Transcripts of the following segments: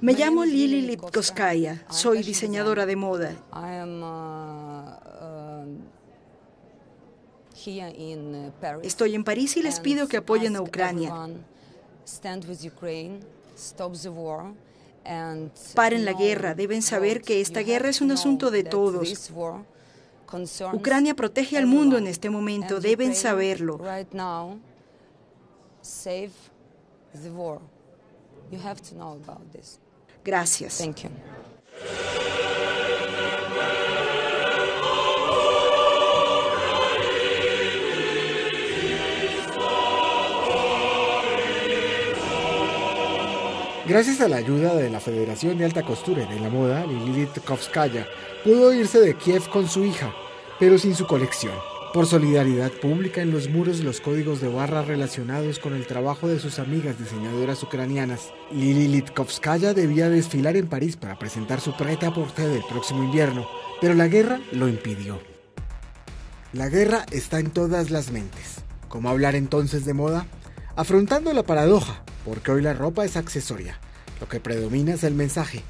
Me llamo Lili Lipkoskaya, soy diseñadora de moda. Estoy en París y les pido que apoyen a Ucrania. Paren la guerra, deben saber que esta guerra es un asunto de todos. Ucrania protege al mundo en este momento, deben saberlo. Gracias. Gracias a la ayuda de la Federación de Alta Costura de la Moda, Lili Kovskaya pudo irse de Kiev con su hija, pero sin su colección. Por solidaridad pública en los muros los códigos de barra relacionados con el trabajo de sus amigas diseñadoras ucranianas. Lili Litkovskaya debía desfilar en París para presentar su preta porte del próximo invierno, pero la guerra lo impidió. La guerra está en todas las mentes. ¿Cómo hablar entonces de moda? Afrontando la paradoja, porque hoy la ropa es accesoria. Lo que predomina es el mensaje.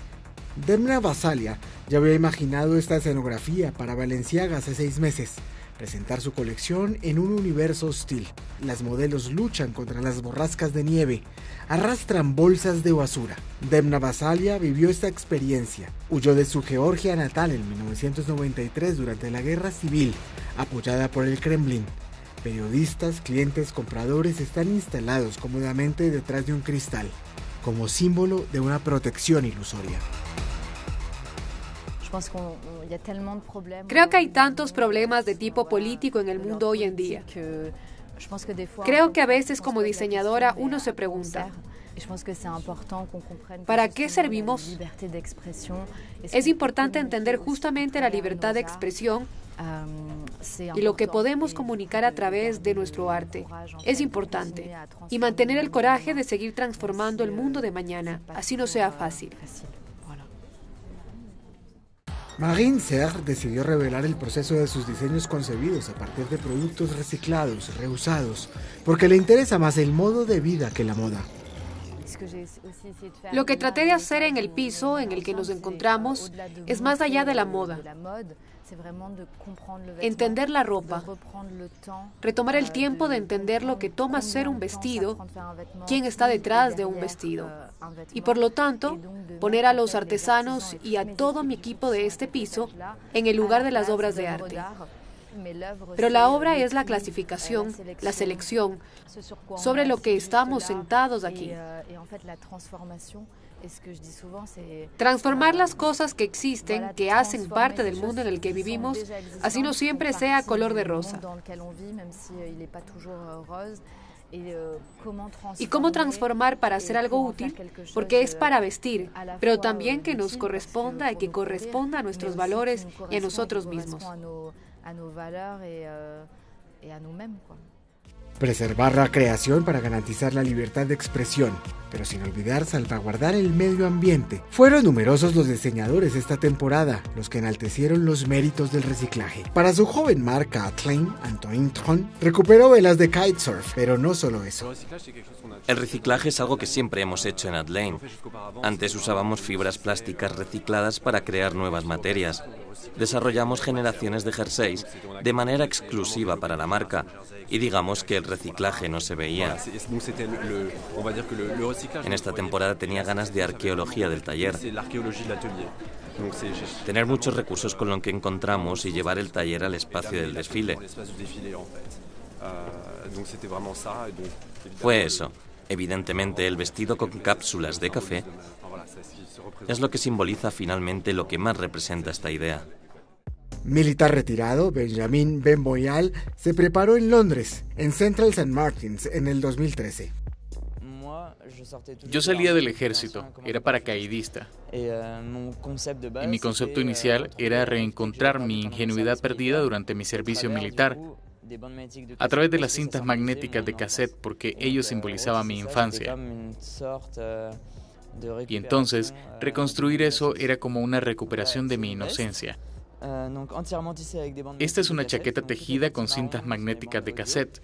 Demna Basalia ya había imaginado esta escenografía para Valenciaga hace seis meses, presentar su colección en un universo hostil. Las modelos luchan contra las borrascas de nieve, arrastran bolsas de basura. Demna Basalia vivió esta experiencia. Huyó de su Georgia natal en 1993 durante la guerra civil, apoyada por el Kremlin. Periodistas, clientes, compradores están instalados cómodamente detrás de un cristal, como símbolo de una protección ilusoria. Creo que hay tantos problemas de tipo político en el mundo hoy en día. Creo que a veces como diseñadora uno se pregunta, ¿Para qué servimos? Es importante entender justamente la libertad de expresión y lo que podemos comunicar a través de nuestro arte. Es importante. Y mantener el coraje de seguir transformando el mundo de mañana, así no sea fácil. Marine Serre decidió revelar el proceso de sus diseños concebidos a partir de productos reciclados, reusados, porque le interesa más el modo de vida que la moda. Lo que traté de hacer en el piso en el que nos encontramos es más allá de la moda. Entender la ropa, retomar el tiempo de entender lo que toma ser un vestido, quién está detrás de un vestido. Y por lo tanto, poner a los artesanos y a todo mi equipo de este piso en el lugar de las obras de arte. Pero la obra es la clasificación, la selección, sobre lo que estamos sentados aquí. Transformar las cosas que existen, que hacen parte del mundo en el que vivimos, así no siempre sea color de rosa. Y cómo transformar para hacer algo útil, porque es para vestir, pero también que nos corresponda y que corresponda a nuestros valores y a nosotros mismos. à nos valeurs et, euh, à nous-mêmes. Quoi. Preservar la creación para garantizar la libertad de expresión, pero sin olvidar salvaguardar el medio ambiente. Fueron numerosos los diseñadores esta temporada, los que enaltecieron los méritos del reciclaje. Para su joven marca Atlain, Antoine Tron recuperó velas de kitesurf, pero no solo eso. El reciclaje es algo que siempre hemos hecho en Atlain. Antes usábamos fibras plásticas recicladas para crear nuevas materias. Desarrollamos generaciones de jerseys de manera exclusiva para la marca y digamos que el reciclaje no se veía. En esta temporada tenía ganas de arqueología del taller. Tener muchos recursos con lo que encontramos y llevar el taller al espacio del desfile. Fue eso. Evidentemente, el vestido con cápsulas de café es lo que simboliza finalmente lo que más representa esta idea. Militar retirado, Benjamin Ben Boyal se preparó en Londres, en Central St. Martins, en el 2013. Yo salía del ejército, era paracaidista. Y mi concepto inicial era reencontrar mi ingenuidad perdida durante mi servicio militar, a través de las cintas magnéticas de cassette, porque ellos simbolizaban mi infancia. Y entonces, reconstruir eso era como una recuperación de mi inocencia. Esta es una chaqueta tejida con cintas magnéticas de cassette.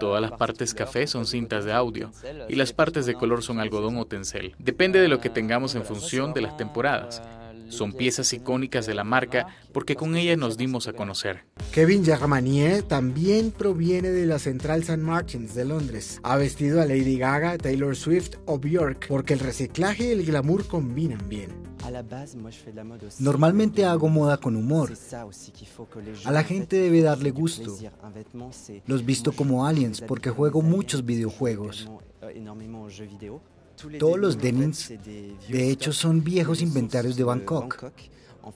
Todas las partes café son cintas de audio y las partes de color son algodón o tencel. Depende de lo que tengamos en función de las temporadas. Son piezas icónicas de la marca porque con ellas nos dimos a conocer. Kevin Germanier también proviene de la Central St. Martins de Londres. Ha vestido a Lady Gaga, Taylor Swift o Björk porque el reciclaje y el glamour combinan bien. Normalmente hago moda con humor. A la gente debe darle gusto. Los visto como aliens porque juego muchos videojuegos. Todos los denims, de hecho, son viejos inventarios de Bangkok.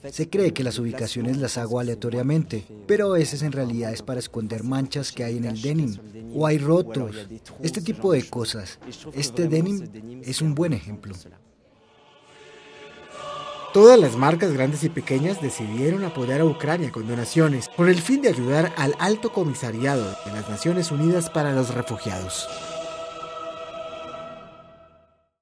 Se cree que las ubicaciones las hago aleatoriamente, pero a veces en realidad es para esconder manchas que hay en el denim, o hay rotos, este tipo de cosas. Este denim es un buen ejemplo. Todas las marcas grandes y pequeñas decidieron apoyar a Ucrania con donaciones, con el fin de ayudar al Alto Comisariado de las Naciones Unidas para los Refugiados.